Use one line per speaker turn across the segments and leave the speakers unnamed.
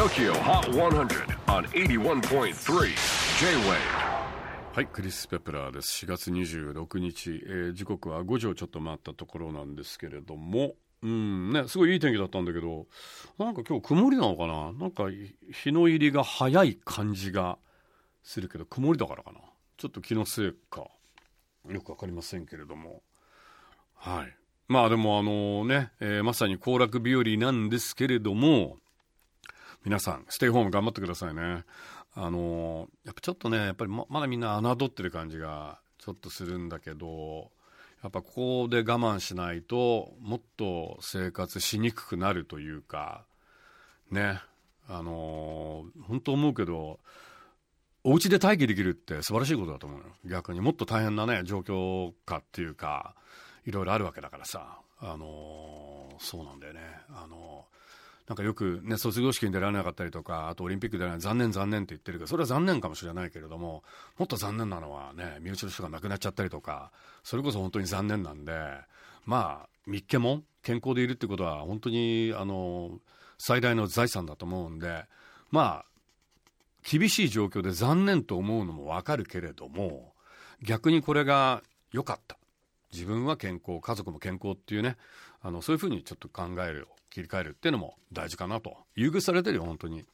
TOKYO HOT 100 on 81.3 J-WAVE
はい、クリス・ペプラーです。4月26日、えー時刻は5時をちょっと回ったところなんですけれども、うんね、すごいいい天気だったんだけど、なんか今日曇りなのかな？なんか日の入りが早い感じがするけど、曇りだからかな？ちょっと気のせいか、よくわかりませんけれども。はい。まあでもあのね、えーまさに行楽日和なんですけれども、皆さん、ステイホーム頑張ってくださいね。あのやっぱちょっとね、やっぱりままだみんな侮ってる感じがちょっとするんだけど、やっぱここで我慢しないと、もっと生活しにくくなるというか、ね、あの本当思うけど、お家で待機できるって素晴らしいことだと思うよ。逆にもっと大変なね、状況下っていうか、いろいろあるわけだからさ、あのそうなんだよね。あのなんかよくね、卒業式に出られなかったりとか、あとオリンピック出られない、残念残念って言ってるけど、それは残念かもしれないけれども、もっと残念なのはね、身内の人が亡くなっちゃったりとか、それこそ本当に残念なんで、まあ、三毛も健康でいるってことは、本当に、あの、最大の財産だと思うんで、まあ、厳しい状況で残念と思うのもわかるけれども、逆にこれが良かった。自分は健康、家族も健康っていうね、あの、そういうふうにちょっと考える、切り替えるっていうのも大事かなと。優遇されてるよ、本当に。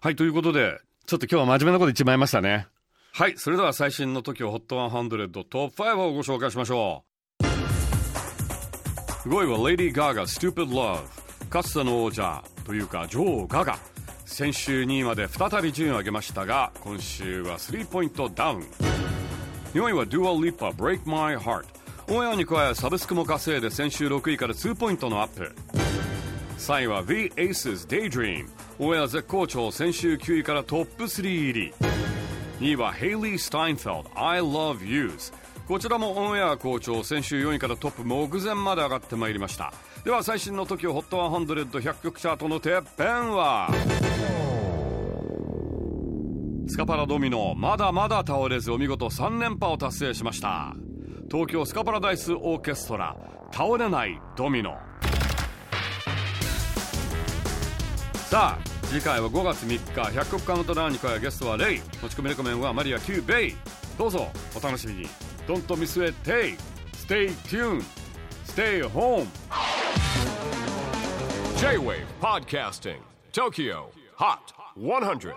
はい、ということで、ちょっと今日は真面目なこと言っちまいましたね。はい、それでは最新の TOKIOHOT100 トップ5をご紹介しましょう。5位は Lady Gaga Stupid Love。かつての王者というか女王ガガ。先週2位まで再び順位を上げましたが、今週は3ポイントダウン。4位は Dua Lipa Break My Heart オンエアに加えサブスクも稼いで先週6位から2ポイントのアップ。3位は The Aces Daydream オンエア絶好調先週9位からトップ3入り。2位は Hailey Steinfeld I Love Yous こちらもオンエア好調先週4位からトップ目前まで上がってまいりました。では最新の TOKIOHOT100100 曲チャートのてっぺんは。スカパラドミノまだまだ倒れずお見事3連覇を達成しました。東京スカパラダイスオーケストラ倒れないドミノ。さあ次回は5月3日100曲カウントダウンに加えゲストはレイ。持ち込みレコメンはマリア Q ベイ。どうぞお楽しみに。Don't miss it Stay Stay tuned Stay home
J-WAVE PODCASTING TOKYO HOT 100